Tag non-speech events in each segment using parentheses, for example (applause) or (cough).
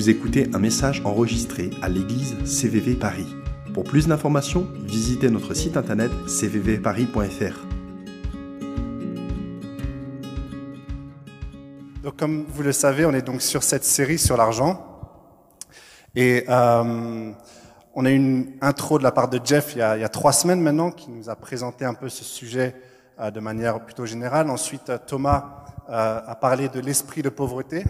vous écoutez un message enregistré à l'église CVV Paris. Pour plus d'informations, visitez notre site internet cvvparis.fr. Donc, comme vous le savez, on est donc sur cette série sur l'argent. Et euh, on a eu une intro de la part de Jeff il y, a, trois semaines maintenant, qui nous a présenté un peu ce sujet euh, de manière plutôt générale. Ensuite, euh, Thomas a parlé de l'esprit de pauvreté.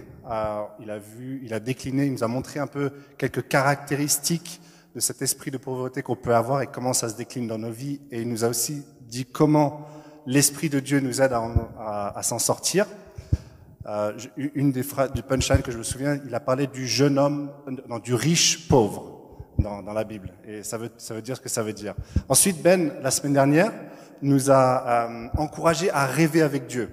Il a vu, il a décliné, il nous a montré un peu quelques caractéristiques de cet esprit de pauvreté qu'on peut avoir et comment ça se décline dans nos vies. Et il nous a aussi dit comment l'esprit de Dieu nous aide à, s'en sortir. Euh, une des phrases du punchline que je me souviens, il a parlé du jeune homme, du riche pauvre dans, dans, la Bible. Et ça veut, ça veut dire ce que ça veut dire. Ensuite, Ben, la semaine dernière, nous a euh, encouragé à rêver avec Dieu.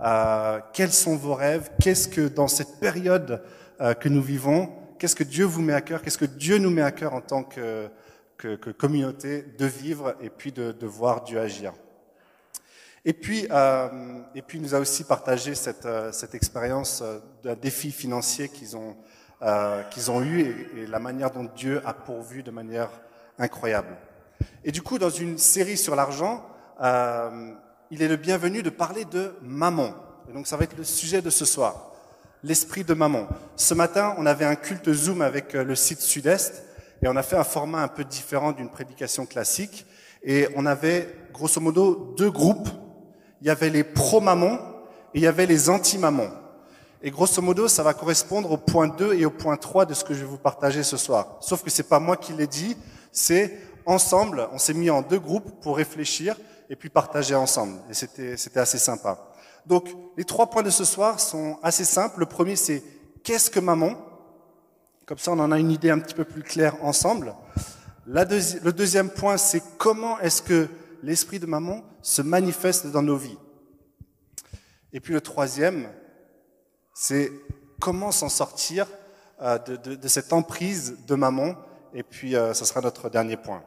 Euh, quels sont vos rêves? Qu'est-ce que dans cette période euh, que nous vivons, qu'est-ce que Dieu vous met à cœur? Qu'est-ce que Dieu nous met à cœur en tant que, que, que communauté de vivre et puis de, de voir Dieu agir? Et puis, euh, et puis, il nous a aussi partagé cette, euh, cette expérience euh, d'un défi financier qu'ils ont, euh, qu'ils ont eu et, et, la manière dont Dieu a pourvu de manière incroyable. Et du coup, dans une série sur l'argent, euh, il est le bienvenu de parler de maman. Et donc, ça va être le sujet de ce soir, l'esprit de maman. Ce matin, on avait un culte Zoom avec le site Sud-Est et on a fait un format un peu différent d'une prédication classique. Et on avait, grosso modo, deux groupes il y avait les pro-mamans et il y avait les anti-mamans. Et grosso modo, ça va correspondre au point 2 et au point 3 de ce que je vais vous partager ce soir. Sauf que c'est pas moi qui l'ai dit, c'est ensemble, on s'est mis en deux groupes pour réfléchir et puis partager ensemble. Et c'était, assez sympa. Donc, les trois points de ce soir sont assez simples. Le premier, c'est qu'est-ce que maman? Comme ça, on en a une idée un petit peu plus claire ensemble. Le deuxième point, c'est comment est-ce que l'esprit de maman se manifeste dans nos vies? Et puis le troisième, c'est comment s'en sortir euh, de, de, de, cette emprise de maman? Et puis, euh, ce sera notre dernier point.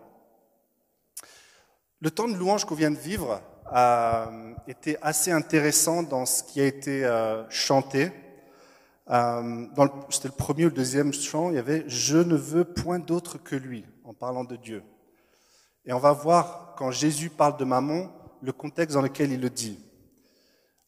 Le temps de louange qu'on vient de vivre a été assez intéressant dans ce qui a été euh, chanté. Euh, C'était le premier ou le deuxième chant, il y avait « Je ne veux point d'autre que lui » en parlant de Dieu. Et on va voir, quand Jésus parle de maman, le contexte dans lequel il le dit.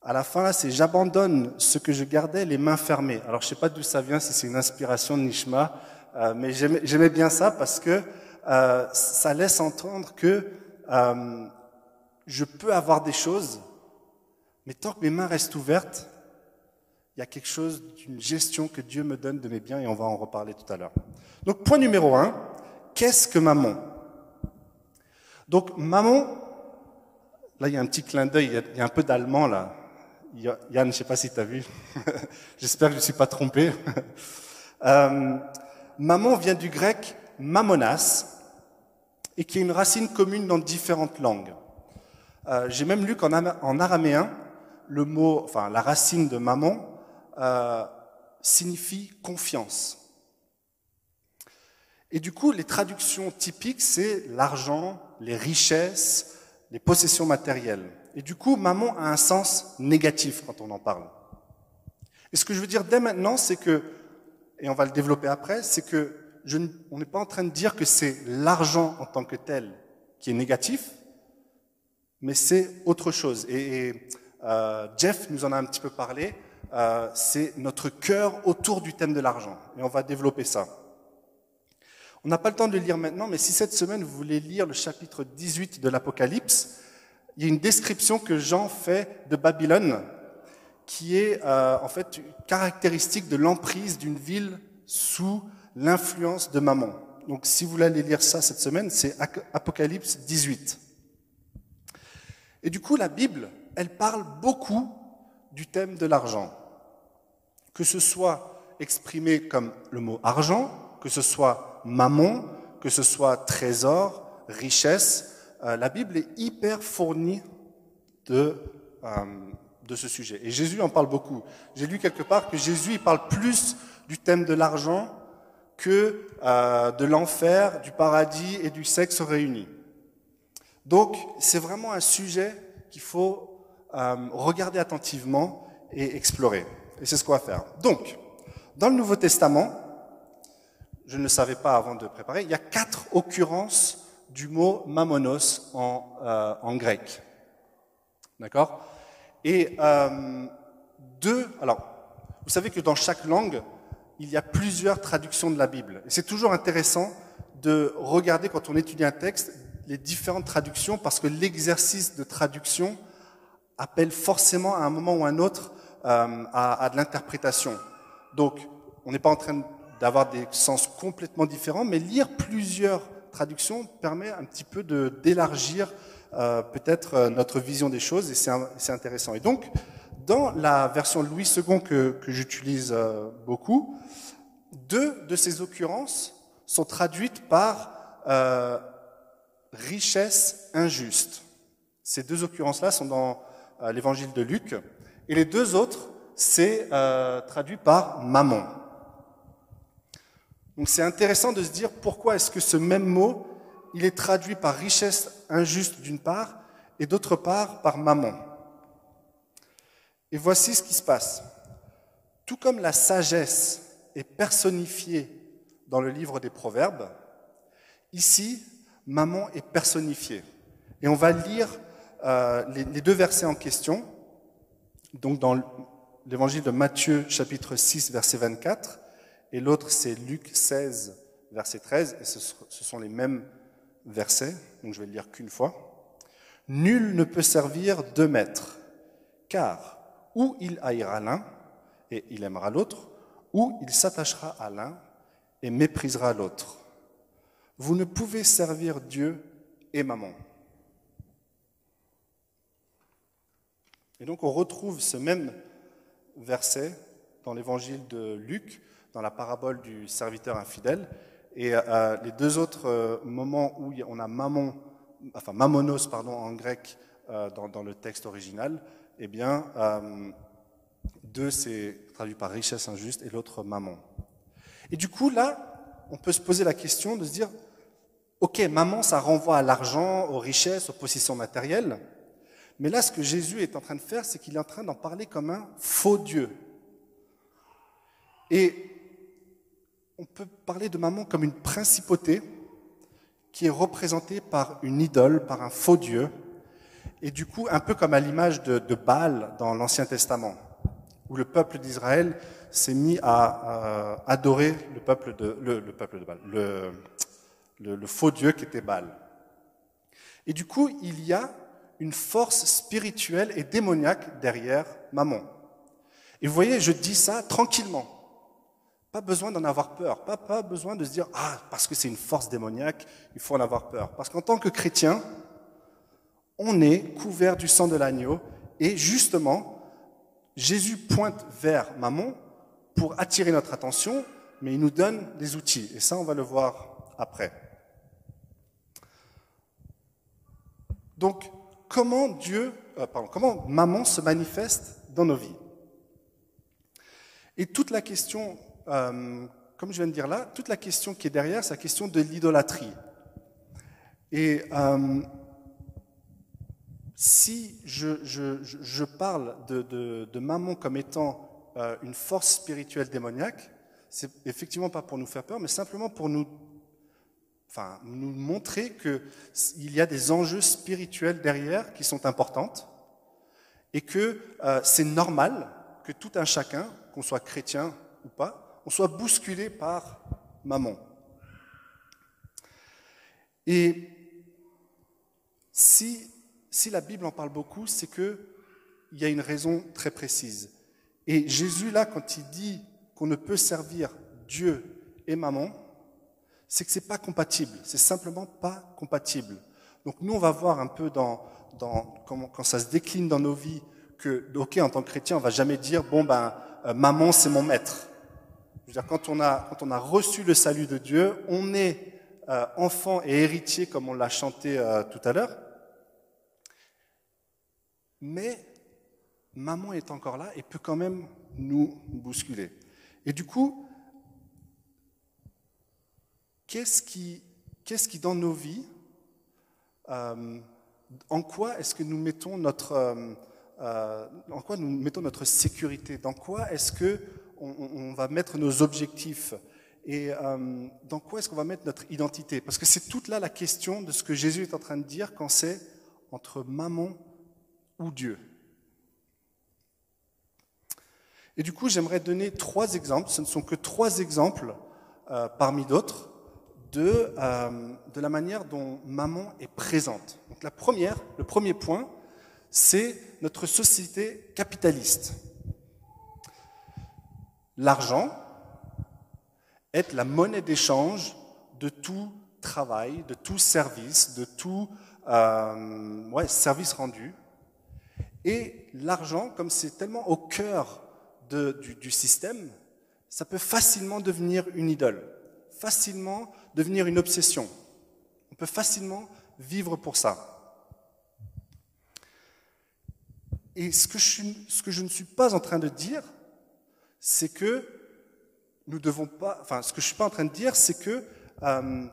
À la fin, là, c'est j'abandonne ce que je gardais les mains fermées. Alors, je sais pas d'où ça vient, si c'est une inspiration de Nishma, euh, mais j'aimais bien ça parce que euh, ça laisse entendre que euh, je peux avoir des choses, mais tant que mes mains restent ouvertes, il y a quelque chose d'une gestion que Dieu me donne de mes biens et on va en reparler tout à l'heure. Donc, point numéro un, qu'est-ce que maman? Donc, maman, là, il y a un petit clin d'œil, il y a un peu d'allemand, là. Yann, je ne sais pas si tu as vu. (laughs) J'espère que je ne suis pas trompé. (laughs) euh, maman vient du grec mamonas, et qui est une racine commune dans différentes langues. Euh, J'ai même lu qu'en en araméen, le mot, enfin, la racine de maman euh, signifie confiance. Et du coup, les traductions typiques, c'est l'argent, les richesses, les possessions matérielles. Et du coup, maman a un sens négatif quand on en parle. Et ce que je veux dire dès maintenant, c'est que, et on va le développer après, c'est que je, on n'est pas en train de dire que c'est l'argent en tant que tel qui est négatif, mais c'est autre chose. Et, et euh, Jeff nous en a un petit peu parlé. Euh, c'est notre cœur autour du thème de l'argent. Et on va développer ça. On n'a pas le temps de le lire maintenant, mais si cette semaine vous voulez lire le chapitre 18 de l'Apocalypse, il y a une description que Jean fait de Babylone, qui est euh, en fait caractéristique de l'emprise d'une ville sous l'influence de Maman. Donc si vous voulez aller lire ça cette semaine, c'est Apocalypse 18. Et du coup, la Bible, elle parle beaucoup du thème de l'argent. Que ce soit exprimé comme le mot argent, que ce soit mammon, que ce soit trésor, richesse, euh, la Bible est hyper fournie de, euh, de ce sujet. Et Jésus en parle beaucoup. J'ai lu quelque part que Jésus il parle plus du thème de l'argent que euh, de l'enfer, du paradis et du sexe réunis. Donc, c'est vraiment un sujet qu'il faut euh, regarder attentivement et explorer. Et c'est ce qu'on va faire. Donc, dans le Nouveau Testament, je ne le savais pas avant de préparer, il y a quatre occurrences du mot mammonos en, euh, en grec. D'accord? Et deux, alors, vous savez que dans chaque langue, il y a plusieurs traductions de la Bible. Et c'est toujours intéressant de regarder quand on étudie un texte les différentes traductions parce que l'exercice de traduction appelle forcément à un moment ou à un autre euh, à, de l'interprétation. Donc, on n'est pas en train d'avoir des sens complètement différents, mais lire plusieurs traductions permet un petit peu d'élargir euh, peut-être euh, notre vision des choses et c'est intéressant. Et donc, dans la version Louis II que, que j'utilise euh, beaucoup, deux de ces occurrences sont traduites par euh, richesse injuste. Ces deux occurrences-là sont dans euh, l'évangile de Luc. Et les deux autres, c'est euh, traduit par maman. Donc c'est intéressant de se dire pourquoi est-ce que ce même mot, il est traduit par richesse injuste d'une part et d'autre part par maman. Et voici ce qui se passe. Tout comme la sagesse est personnifiée dans le livre des Proverbes, ici, maman est personnifiée. Et on va lire euh, les, deux versets en question. Donc dans l'évangile de Matthieu chapitre 6 verset 24 et l'autre c'est Luc 16 verset 13 et ce, ce sont les mêmes versets. Donc je vais le lire qu'une fois. Nul ne peut servir deux maîtres car ou il haïra l'un et il aimera l'autre ou il s'attachera à l'un et méprisera l'autre. Vous ne pouvez servir Dieu et maman. Et donc on retrouve ce même verset dans l'évangile de Luc, dans la parabole du serviteur infidèle. Et euh, les deux autres euh, moments où on a mammon, enfin mammonos pardon, en grec euh, dans, le texte original, eh bien, euh, deux c'est traduit par richesse injuste et l'autre maman. Et du coup là, on peut se poser la question de se dire, ok, maman, ça renvoie à l'argent, aux richesses, aux possessions matérielles. Mais là, ce que Jésus est en train de faire, c'est qu'il est en train d'en parler comme un faux Dieu. Et on peut parler de maman comme une principauté qui est représentée par une idole, par un faux Dieu, et du coup un peu comme à l'image de, de Baal dans l'Ancien Testament, où le peuple d'Israël s'est mis à, à, adorer le peuple de, le, le Baal, le, faux Dieu qui était Baal. Et du coup, il y a une force spirituelle et démoniaque derrière Maman. Et vous voyez, je dis ça tranquillement. Pas besoin d'en avoir peur. Pas, pas besoin de se dire, ah, parce que c'est une force démoniaque, il faut en avoir peur. Parce qu'en tant que chrétien, on est couvert du sang de l'agneau et justement, Jésus pointe vers Maman pour attirer notre attention, mais il nous donne des outils. Et ça, on va le voir après. Donc, comment Dieu, euh, comment maman se manifeste dans nos vies? Et toute la question, euh, comme je viens de dire là, toute la question qui est derrière, c'est la question de l'idolâtrie. Et euh, si je, parle de, de, maman comme étant euh, une force spirituelle démoniaque, c'est effectivement pas pour nous faire peur, mais simplement pour nous enfin, nous montrer qu'il y a des enjeux spirituels derrière qui sont importantes et que euh, c'est normal que tout un chacun, qu'on soit chrétien ou pas, on soit bousculé par maman. Et si, si la Bible en parle beaucoup, c'est qu'il y a une raison très précise. Et Jésus, là, quand il dit qu'on ne peut servir Dieu et maman, c'est que c'est pas compatible. C'est simplement pas compatible. Donc nous, on va voir un peu dans, dans quand ça se décline dans nos vies que, ok, en tant que chrétien, on va jamais dire, bon ben, euh, maman, c'est mon maître. Je veux dire, quand on a, quand on a reçu le salut de Dieu, on est euh, enfant et héritier, comme on l'a chanté euh, tout à l'heure. Mais maman est encore là et peut quand même nous bousculer. Et du coup, Qu'est-ce qui, qu'est-ce qui dans nos vies, euh, en quoi est-ce que nous mettons notre, euh, euh, en quoi nous mettons notre sécurité? Dans quoi est-ce que on, on, va mettre nos objectifs? Et euh, dans quoi est-ce qu'on va mettre notre identité? Parce que c'est toute là la question de ce que Jésus est en train de dire quand c'est entre maman ou Dieu. Et du coup, j'aimerais donner trois exemples, ce ne sont que trois exemples euh, parmi d'autres, de, euh, de la manière dont maman est présente. Donc la première, le premier point, c'est notre société capitaliste. L'argent est la monnaie d'échange de tout travail, de tout service, de tout euh, service rendu. Et l'argent, comme c'est tellement au cœur du, système, ça peut facilement devenir une idole, facilement devenir une obsession. On peut facilement vivre pour ça. Et ce que je, ne suis pas en train de dire, c'est que nous devons pas. Enfin, ce que je suis pas en train de dire, c'est que euh,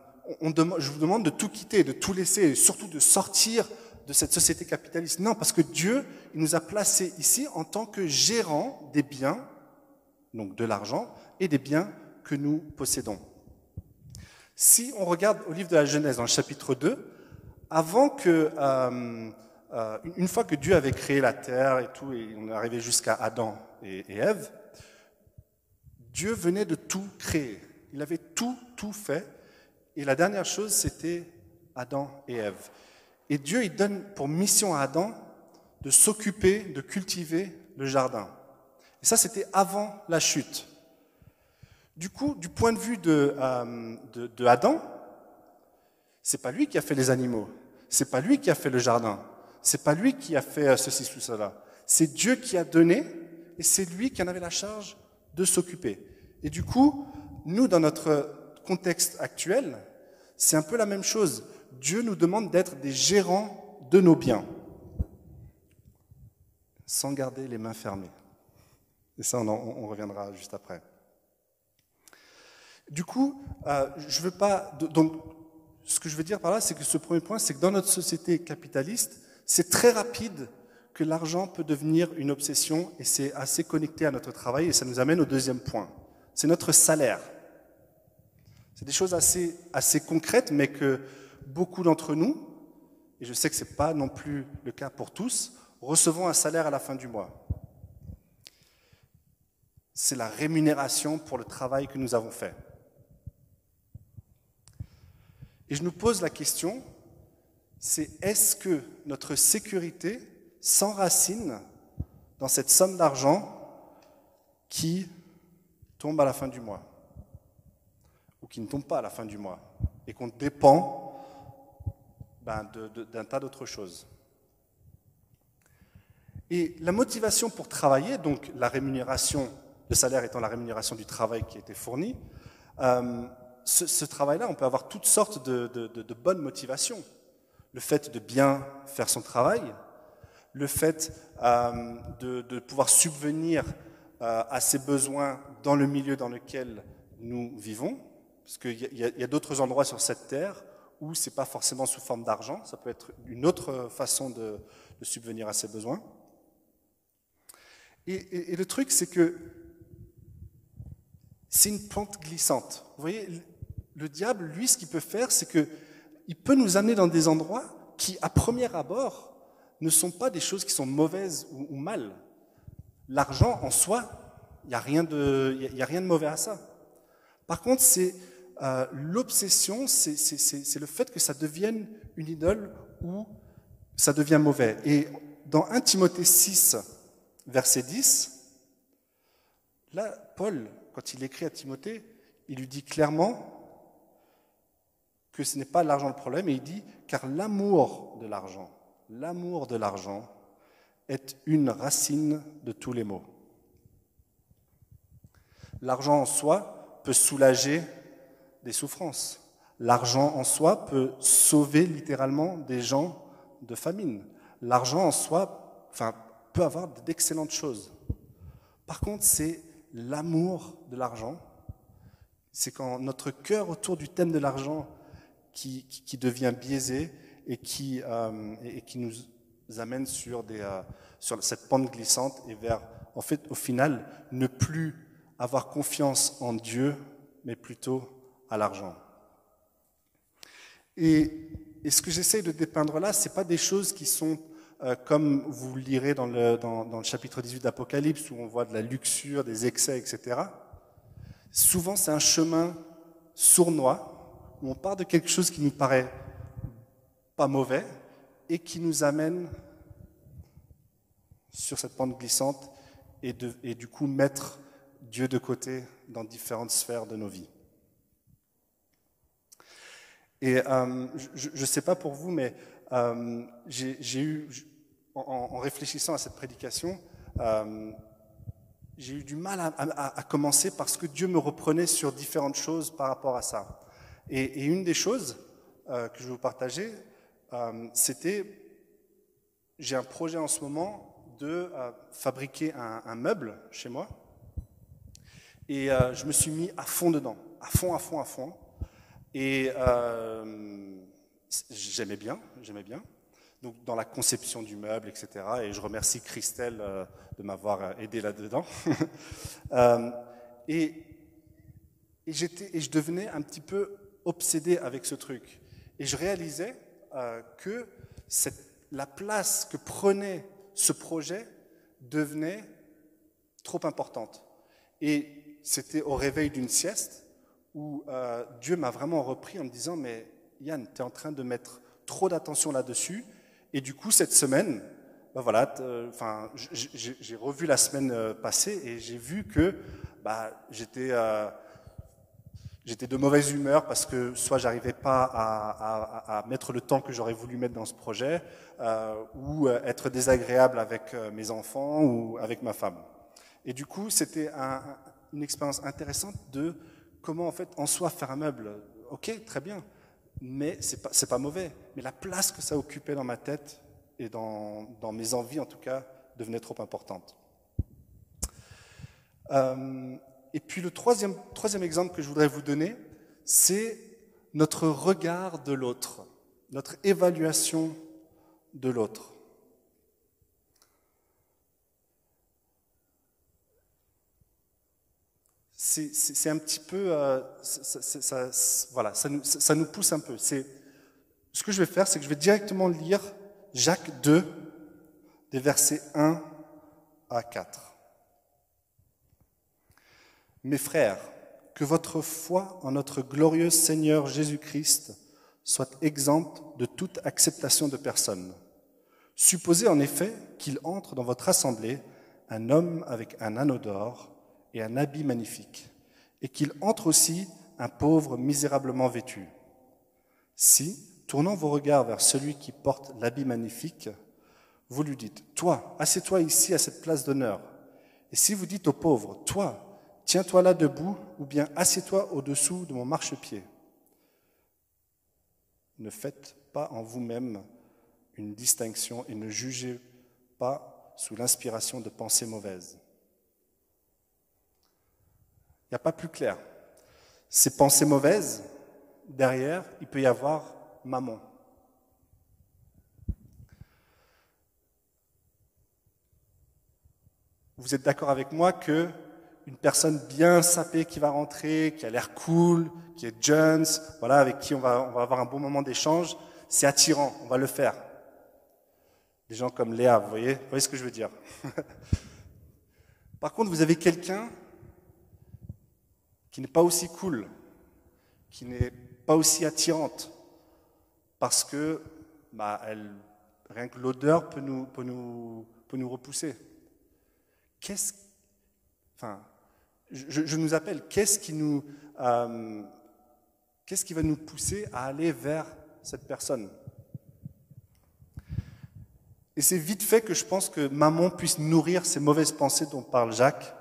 je vous demande de tout quitter, de tout laisser, et surtout de sortir de cette société capitaliste. Non, parce que Dieu, il nous a placés ici en tant que gérants des biens, donc de l'argent, et des biens que nous possédons. Si on regarde au livre de la Genèse, dans le chapitre 2, avant que, euh, euh, une fois que Dieu avait créé la terre et tout, et on est arrivé jusqu'à Adam et, et Ève, Dieu venait de tout créer. Il avait tout, tout fait. Et la dernière chose, c'était Adam et Ève. Et Dieu, il donne pour mission à Adam de s'occuper, de cultiver le jardin. Et ça, c'était avant la chute. Du coup, du point de vue de, euh, de, Adam, c'est pas lui qui a fait les animaux, c'est pas lui qui a fait le jardin, c'est pas lui qui a fait euh, ceci ou cela. C'est Dieu qui a donné et c'est lui qui en avait la charge de s'occuper. Et du coup, nous, dans notre contexte actuel, c'est un peu la même chose. Dieu nous demande d'être des gérants de nos biens, sans garder les mains fermées. Et ça, on, on reviendra juste après. Du coup, euh, je veux pas. Donc, ce que je veux dire par là, c'est que ce premier point, c'est que dans notre société capitaliste, c'est très rapide que l'argent peut devenir une obsession et c'est assez connecté à notre travail et ça nous amène au deuxième point. C'est notre salaire. C'est des choses assez, assez concrètes, mais que beaucoup d'entre nous, et je sais que ce n'est pas non plus le cas pour tous, recevons un salaire à la fin du mois. C'est la rémunération pour le travail que nous avons fait. Et je nous pose la question, c'est est-ce que notre sécurité s'enracine dans cette somme d'argent qui tombe à la fin du mois, ou qui ne tombe pas à la fin du mois, et qu'on dépend ben, d'un tas d'autres choses. Et la motivation pour travailler, donc la rémunération, le salaire étant la rémunération du travail qui a été fourni, euh, ce, travail-là, on peut avoir toutes sortes de, bonnes motivations. Le fait de bien faire son travail, le fait euh, de, pouvoir subvenir euh, à ses besoins dans le milieu dans lequel nous vivons, parce qu'il y a d'autres endroits sur cette terre où c'est pas forcément sous forme d'argent, ça peut être une autre façon de, subvenir à ses besoins. Et, le truc, c'est que c'est une pente glissante. Vous voyez, le diable, lui, ce qu'il peut faire, c'est que il peut nous amener dans des endroits qui, à premier abord, ne sont pas des choses qui sont mauvaises ou, ou mal. L'argent en soi, il n'y a, y a rien de mauvais à ça. Par contre, c'est euh, l'obsession, c'est le fait que ça devienne une idole ou ça devient mauvais. Et dans 1 Timothée 6, verset 10, là, Paul, quand il écrit à Timothée, il lui dit clairement que ce n'est pas l'argent le problème, et il dit, car l'amour de l'argent l'amour de l'argent est une racine de tous les maux. L'argent en soi peut soulager des souffrances. L'argent en soi peut sauver littéralement des gens de famine. L'argent en soi enfin, peut avoir d'excellentes choses. Par contre, c'est l'amour de l'argent. C'est quand notre cœur autour du thème de l'argent qui, devient biaisé et qui, euh, et qui nous amène sur, des, euh, sur cette pente glissante et vers, en fait, au final, ne plus avoir confiance en Dieu mais plutôt à l'argent. Et, ce que j'essaie de dépeindre là, ce pas des choses qui sont euh, comme vous le lirez dans le, chapitre 18 d'Apocalypse, où on voit de la luxure, des excès, etc. Souvent, c'est un chemin sournois, où on part de quelque chose qui nous paraît pas mauvais, et qui nous amène sur cette pente glissante, et du coup mettre Dieu de côté dans différentes sphères de nos vies. Et euh, je ne sais pas pour vous, mais euh, j'ai eu, en, réfléchissant à cette prédication, euh, j'ai eu du mal à, commencer parce que Dieu me reprenait sur différentes choses par rapport à ça. Et, une des choses que je vais vous partager, c'était, j'ai un projet en ce moment de fabriquer un, un, meuble chez moi. Et je me suis mis à fond dedans, à fond, à fond, à fond. Et euh, j'aimais bien, j'aimais bien. Donc dans la conception du meuble, etc. Et je remercie Christelle euh, de m'avoir aidé là-dedans. (laughs) euh, et, et, et je devenais un petit peu obsédé avec ce truc. Et je réalisais euh, que la place que prenait ce projet devenait trop importante. Et c'était au réveil d'une sieste où euh, Dieu m'a vraiment repris en me disant, mais Yann, tu es en train de mettre trop d'attention là-dessus. Et du coup, cette semaine, ben voilà, enfin, j'ai revu la semaine euh, passée et j'ai vu que bah, j'étais euh, j'étais de mauvaise humeur parce que soit j'arrivais pas à, mettre le temps que j'aurais voulu mettre dans ce projet, euh, ou être désagréable avec mes enfants ou avec ma femme. Et du coup, c'était un, une expérience intéressante de comment en fait en soi faire un meuble, ok, très bien, mais c'est pas, pas mauvais. Mais la place que ça occupait dans ma tête et dans, mes envies en tout cas devenait trop importante. Euh, et puis le troisième, troisième exemple que je voudrais vous donner, c'est notre regard de l'autre, notre évaluation de l'autre. C'est un petit peu, euh, ça, voilà, ça nous, ça nous, pousse un peu. C'est ce que je vais faire, c'est que je vais directement lire Jacques 2, des versets 1 à 4. Mes frères, que votre foi en notre glorieux Seigneur Jésus-Christ soit exempte de toute acceptation de personne. Supposez en effet qu'il entre dans votre assemblée un homme avec un anneau d'or un habit magnifique, et qu'il entre aussi un pauvre misérablement vêtu. Si, tournant vos regards vers celui qui porte l'habit magnifique, vous lui dites, Toi, assieds-toi ici à cette place d'honneur. Et si vous dites au pauvre, Toi, tiens-toi là debout, ou bien assieds-toi au-dessous de mon marchepied, ne faites pas en vous-même une distinction et ne jugez pas sous l'inspiration de pensées mauvaises. Il n'y a pas plus clair. Ces pensées mauvaises, derrière, il peut y avoir maman. Vous êtes d'accord avec moi que une personne bien sapée qui va rentrer, qui a l'air cool, qui est Jones, voilà, avec qui on va, on va avoir un bon moment d'échange, c'est attirant, on va le faire. Des gens comme Léa, vous voyez, vous voyez ce que je veux dire. (laughs) Par contre, vous avez quelqu'un qui n'est pas aussi cool, qui n'est pas aussi attirante, parce que bah, rien que l'odeur peut nous, peut, nous, peut nous repousser. Qu'est-ce, enfin, je, je, nous appelle, qu'est-ce qui nous, euh, qu'est-ce qui va nous pousser à aller vers cette personne? Et c'est vite fait que je pense que maman puisse nourrir ces mauvaises pensées dont parle Jacques.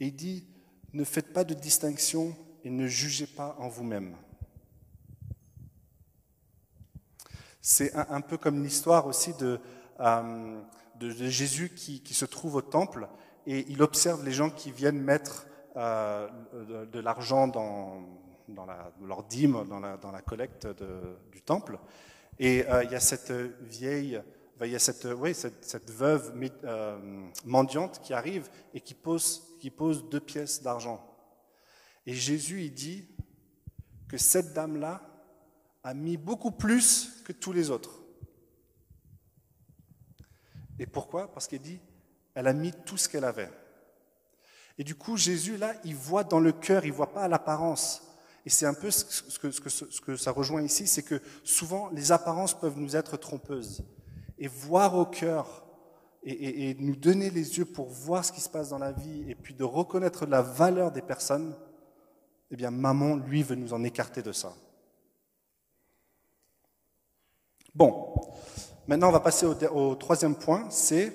Et il dit, ne faites pas de distinction et ne jugez pas en vous-même. C'est un, peu comme l'histoire aussi de, euh, de, Jésus qui, qui, se trouve au temple et il observe les gens qui viennent mettre euh, de, l'argent dans, dans, leur dîme, dans la, dans la collecte du temple. Et euh, il y a cette vieille, il y a cette, oui, cette, cette veuve mendiante qui arrive et qui pose qui pose deux pièces d'argent. Et Jésus, il dit que cette dame-là a mis beaucoup plus que tous les autres. Et pourquoi? Parce qu'il dit, elle a mis tout ce qu'elle avait. Et du coup, Jésus, là, il voit dans le cœur, il voit pas à l'apparence. Et c'est un peu ce que, ce, que, ce que, ça rejoint ici, c'est que souvent, les apparences peuvent nous être trompeuses. Et voir au cœur, et, et, et, nous donner les yeux pour voir ce qui se passe dans la vie, et puis de reconnaître la valeur des personnes, eh bien, maman, lui, veut nous en écarter de ça. Bon, maintenant, on va passer au, troisième point, c'est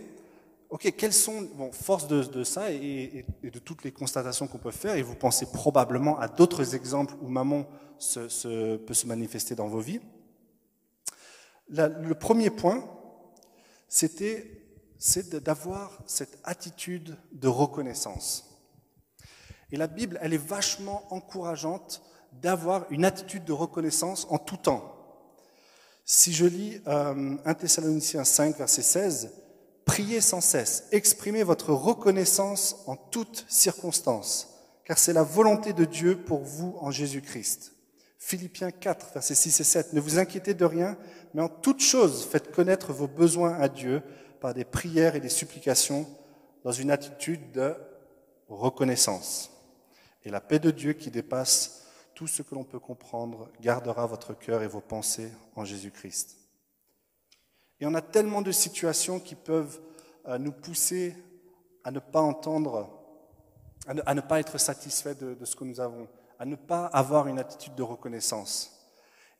ok, quelles sont, bon, force de, ça et, de toutes les constatations qu'on peut faire, et vous pensez probablement à d'autres exemples où maman se, peut se manifester dans vos vies. le premier point, c'était c'est d'avoir cette attitude de reconnaissance. Et la Bible, elle est vachement encourageante d'avoir une attitude de reconnaissance en tout temps. Si je lis euh, 1 Thessaloniciens 5, verset 16, Priez sans cesse, exprimez votre reconnaissance en toutes circonstances, car c'est la volonté de Dieu pour vous en Jésus-Christ. Philippiens 4, versets 6 et 7. Ne vous inquiétez de rien, mais en toutes choses faites connaître vos besoins à Dieu par des prières et des supplications dans une attitude de reconnaissance. Et la paix de Dieu qui dépasse tout ce que l'on peut comprendre gardera votre cœur et vos pensées en Jésus-Christ. Et on a tellement de situations qui peuvent euh, nous pousser à ne pas entendre, à ne, pas être satisfait de, ce que nous avons, à ne pas avoir une attitude de reconnaissance.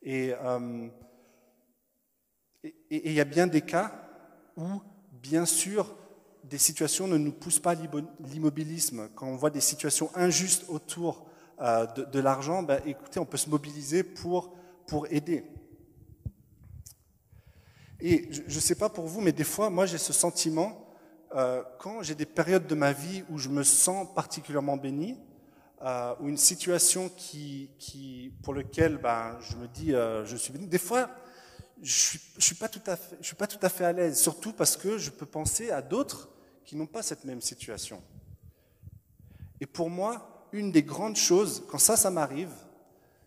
Et euh, il y a bien des cas où, bien sûr, des situations ne nous poussent pas l'immobilisme. Quand on voit des situations injustes autour euh, de, de l'argent, ben, écoutez, on peut se mobiliser pour, pour aider. Et je ne sais pas pour vous, mais des fois, moi, j'ai ce sentiment, euh, quand j'ai des périodes de ma vie où je me sens particulièrement béni, euh, ou une situation qui, qui, pour laquelle ben, je me dis euh, je suis béni, des fois, je ne suis, pas tout à fait, suis pas tout à fait à l'aise, surtout parce que je peux penser à d'autres qui n'ont pas cette même situation. Et pour moi, une des grandes choses, quand ça, ça m'arrive,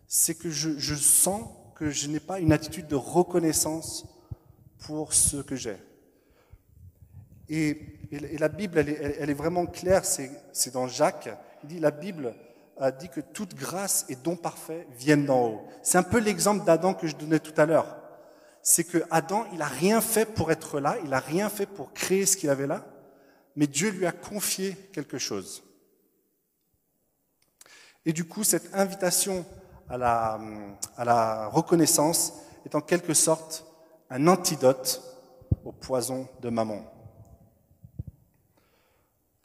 c'est que je, je sens que je n'ai pas une attitude de reconnaissance pour ce que j'ai. Et, et, la Bible, elle est, elle est vraiment claire, c'est dans Jacques, il dit, la Bible a dit que toute grâce et don parfait viennent d'en haut. C'est un peu l'exemple d'Adam que je donnais tout à l'heure. C'est que Adam, il a rien fait pour être là, il a rien fait pour créer ce qu'il avait là, mais Dieu lui a confié quelque chose. Et du coup, cette invitation à la, à la reconnaissance est en quelque sorte un antidote au poison de maman.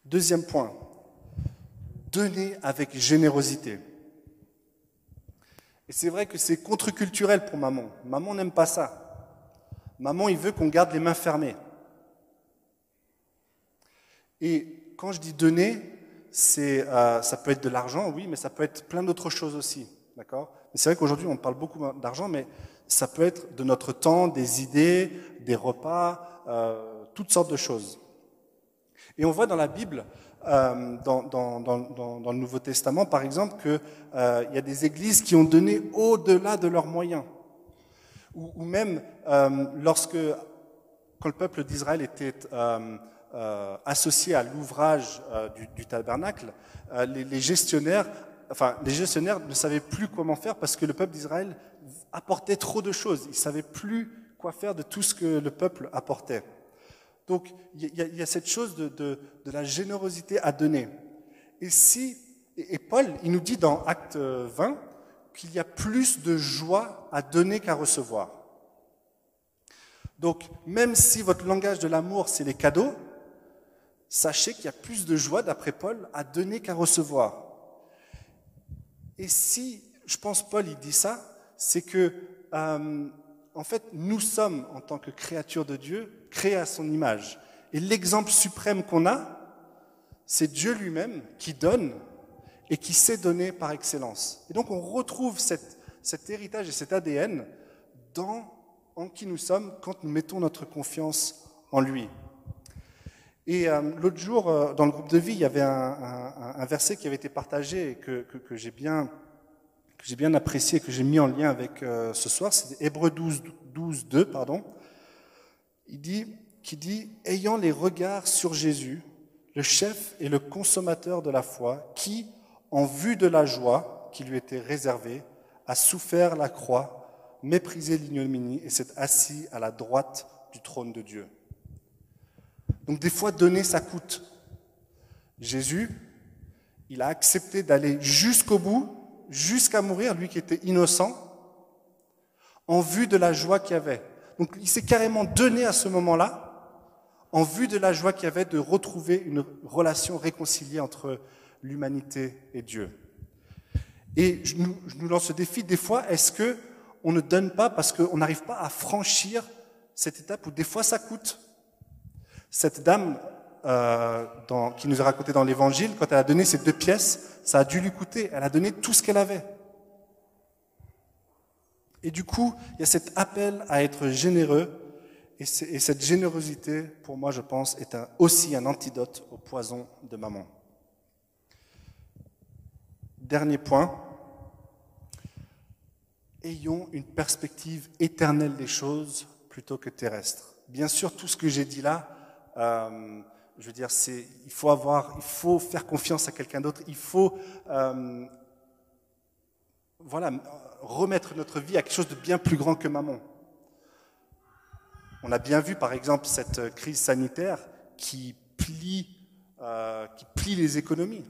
Deuxième point, donner avec générosité. Et c'est vrai que c'est contre-culturel pour maman. Maman n'aime pas ça. Maman, il veut qu'on garde les mains fermées. Et quand je dis donner, euh, ça peut être de l'argent, oui, mais ça peut être plein d'autres choses aussi. D'accord? C'est vrai qu'aujourd'hui, on parle beaucoup d'argent, mais ça peut être de notre temps, des idées, des repas, euh, toutes sortes de choses. Et on voit dans la Bible, euh, dans, le Nouveau Testament, par exemple, qu'il y a des églises qui ont donné au-delà de leurs moyens. Ou, ou même euh, lorsque, quand le peuple d'Israël était euh, euh, associé à l'ouvrage du, du, tabernacle, les, les gestionnaires enfin, les gestionnaires ne savaient plus comment faire parce que le peuple d'Israël apportait trop de choses. Ils savaient plus quoi faire de tout ce que le peuple apportait. Donc, il y, a cette chose de, la générosité à donner. Et si, et Paul, il nous dit dans Acte 20 qu'il y a plus de joie à donner qu'à recevoir. Donc, même si votre langage de l'amour, c'est les cadeaux, sachez qu'il y a plus de joie, d'après Paul, à donner qu'à recevoir. Et si, je pense Paul, il dit ça, c'est que, euh, en fait, nous sommes, en tant que créatures de Dieu, créés à son image. Et l'exemple suprême qu'on a, c'est Dieu lui-même qui donne et qui sait donner par excellence. Et donc on retrouve cet héritage et cet ADN en qui nous sommes quand nous mettons notre confiance en lui. Et euh, l'autre jour, euh, dans le groupe de vie, il y avait un, verset qui avait été partagé et que, j'ai bien, bien apprécié, que j'ai mis en lien avec euh, ce soir. C'est Hébreu 12, 12, 2, pardon. Il dit, qui dit, ayant les regards sur Jésus, le chef et le consommateur de la foi, qui, en vue de la joie qui lui était réservée, a souffert la croix, méprisé l'ignominie et s'est assis à la droite du trône de Dieu. Donc des fois, donner, ça coûte. Jésus, il a accepté d'aller jusqu'au bout, jusqu'à mourir, lui qui était innocent, en vue de la joie qu'il avait. Donc il s'est carrément donné à ce moment-là, en vue de la joie qu'il avait de retrouver une relation réconciliée entre l'humanité et Dieu. Et je nous, je nous lance ce défi, des fois, est-ce que on ne donne pas parce qu'on n'arrive pas à franchir cette étape où des fois ça coûte? Cette dame euh, dans, qui nous a raconté dans l'Évangile, quand elle a donné ces deux pièces, ça a dû lui coûter. Elle a donné tout ce qu'elle avait. Et du coup, il y a cet appel à être généreux. Et, et cette générosité, pour moi, je pense, est un, aussi un antidote au poison de maman. Dernier point. Ayons une perspective éternelle des choses plutôt que terrestre. Bien sûr, tout ce que j'ai dit là, euh, je veux dire, c'est, il faut avoir, il faut faire confiance à quelqu'un d'autre. Il faut, euh, voilà, remettre notre vie à quelque chose de bien plus grand que maman. On a bien vu, par exemple, cette crise sanitaire qui plie, euh, qui plie les économies.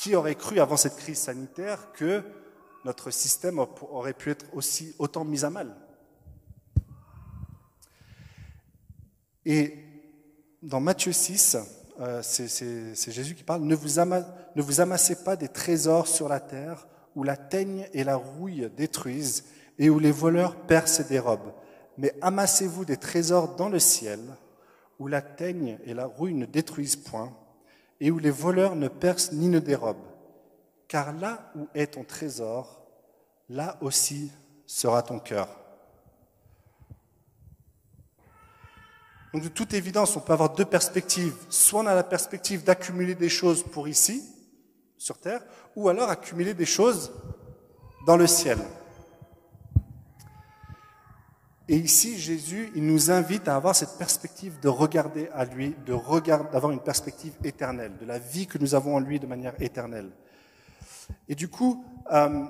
Qui aurait cru avant cette crise sanitaire que notre système aurait pu être aussi autant mis à mal. Et dans Matthieu 6, euh, c'est Jésus qui parle, ne vous, amassez pas des trésors sur la terre où la teigne et la rouille détruisent et où les voleurs percent et dérobent, mais amassez-vous des trésors dans le ciel où la teigne et la rouille ne détruisent point et où les voleurs ne percent ni ne dérobent. Car là où est ton trésor, là aussi sera ton cœur. Donc de toute évidence, on peut avoir deux perspectives. Soit on a la perspective d'accumuler des choses pour ici, sur Terre, ou alors accumuler des choses dans le ciel. Et ici, Jésus, il nous invite à avoir cette perspective de regarder à lui, de regarder, d'avoir une perspective éternelle, de la vie que nous avons en lui de manière éternelle. Et du coup, euh,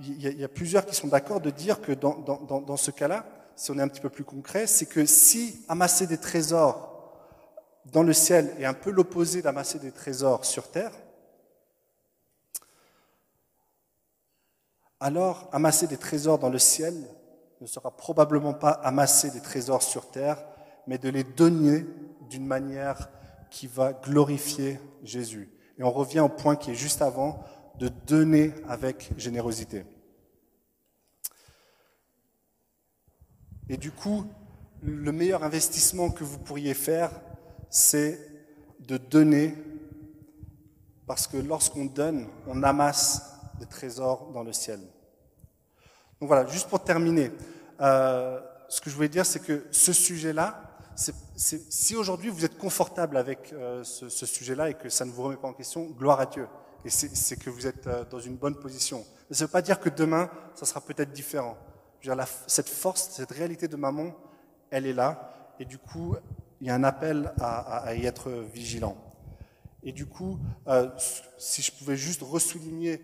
il y, a plusieurs qui sont d'accord de dire que dans, dans ce cas-là, si on est un petit peu plus concret, c'est que si amasser des trésors dans le ciel est un peu l'opposé d'amasser des trésors sur terre, alors amasser des trésors dans le ciel ne sera probablement pas amasser des trésors sur terre, mais de les donner d'une manière qui va glorifier Jésus. Et on revient au point qui est juste avant, de donner avec générosité. Et du coup, le meilleur investissement que vous pourriez faire, c'est de donner, parce que lorsqu'on donne, on amasse des trésors dans le ciel. Donc voilà, juste pour terminer, euh, ce que je voulais dire, c'est que ce sujet-là, si aujourd'hui vous êtes confortable avec euh, ce, sujet-là et que ça ne vous remet pas en question, gloire à Dieu. Et c'est que vous êtes euh, dans une bonne position. Mais ça ne veut pas dire que demain, ça sera peut-être différent cette force, cette réalité de maman, elle est là. Et du coup, il y a un appel à, y être vigilant. Et du coup, si je pouvais juste ressouligner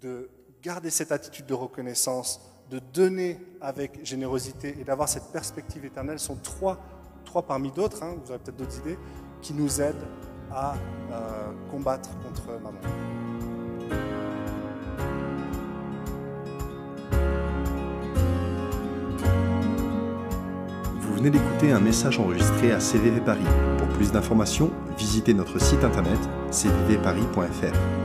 de garder cette attitude de reconnaissance, de donner avec générosité et d'avoir cette perspective éternelle, sont trois, trois parmi d'autres, hein, vous aurez peut-être d'autres idées, qui nous aident à euh, combattre contre maman. venez d'écouter un message enregistré à CVV Paris. Pour plus d'informations, visitez notre site internet cvvparis.fr.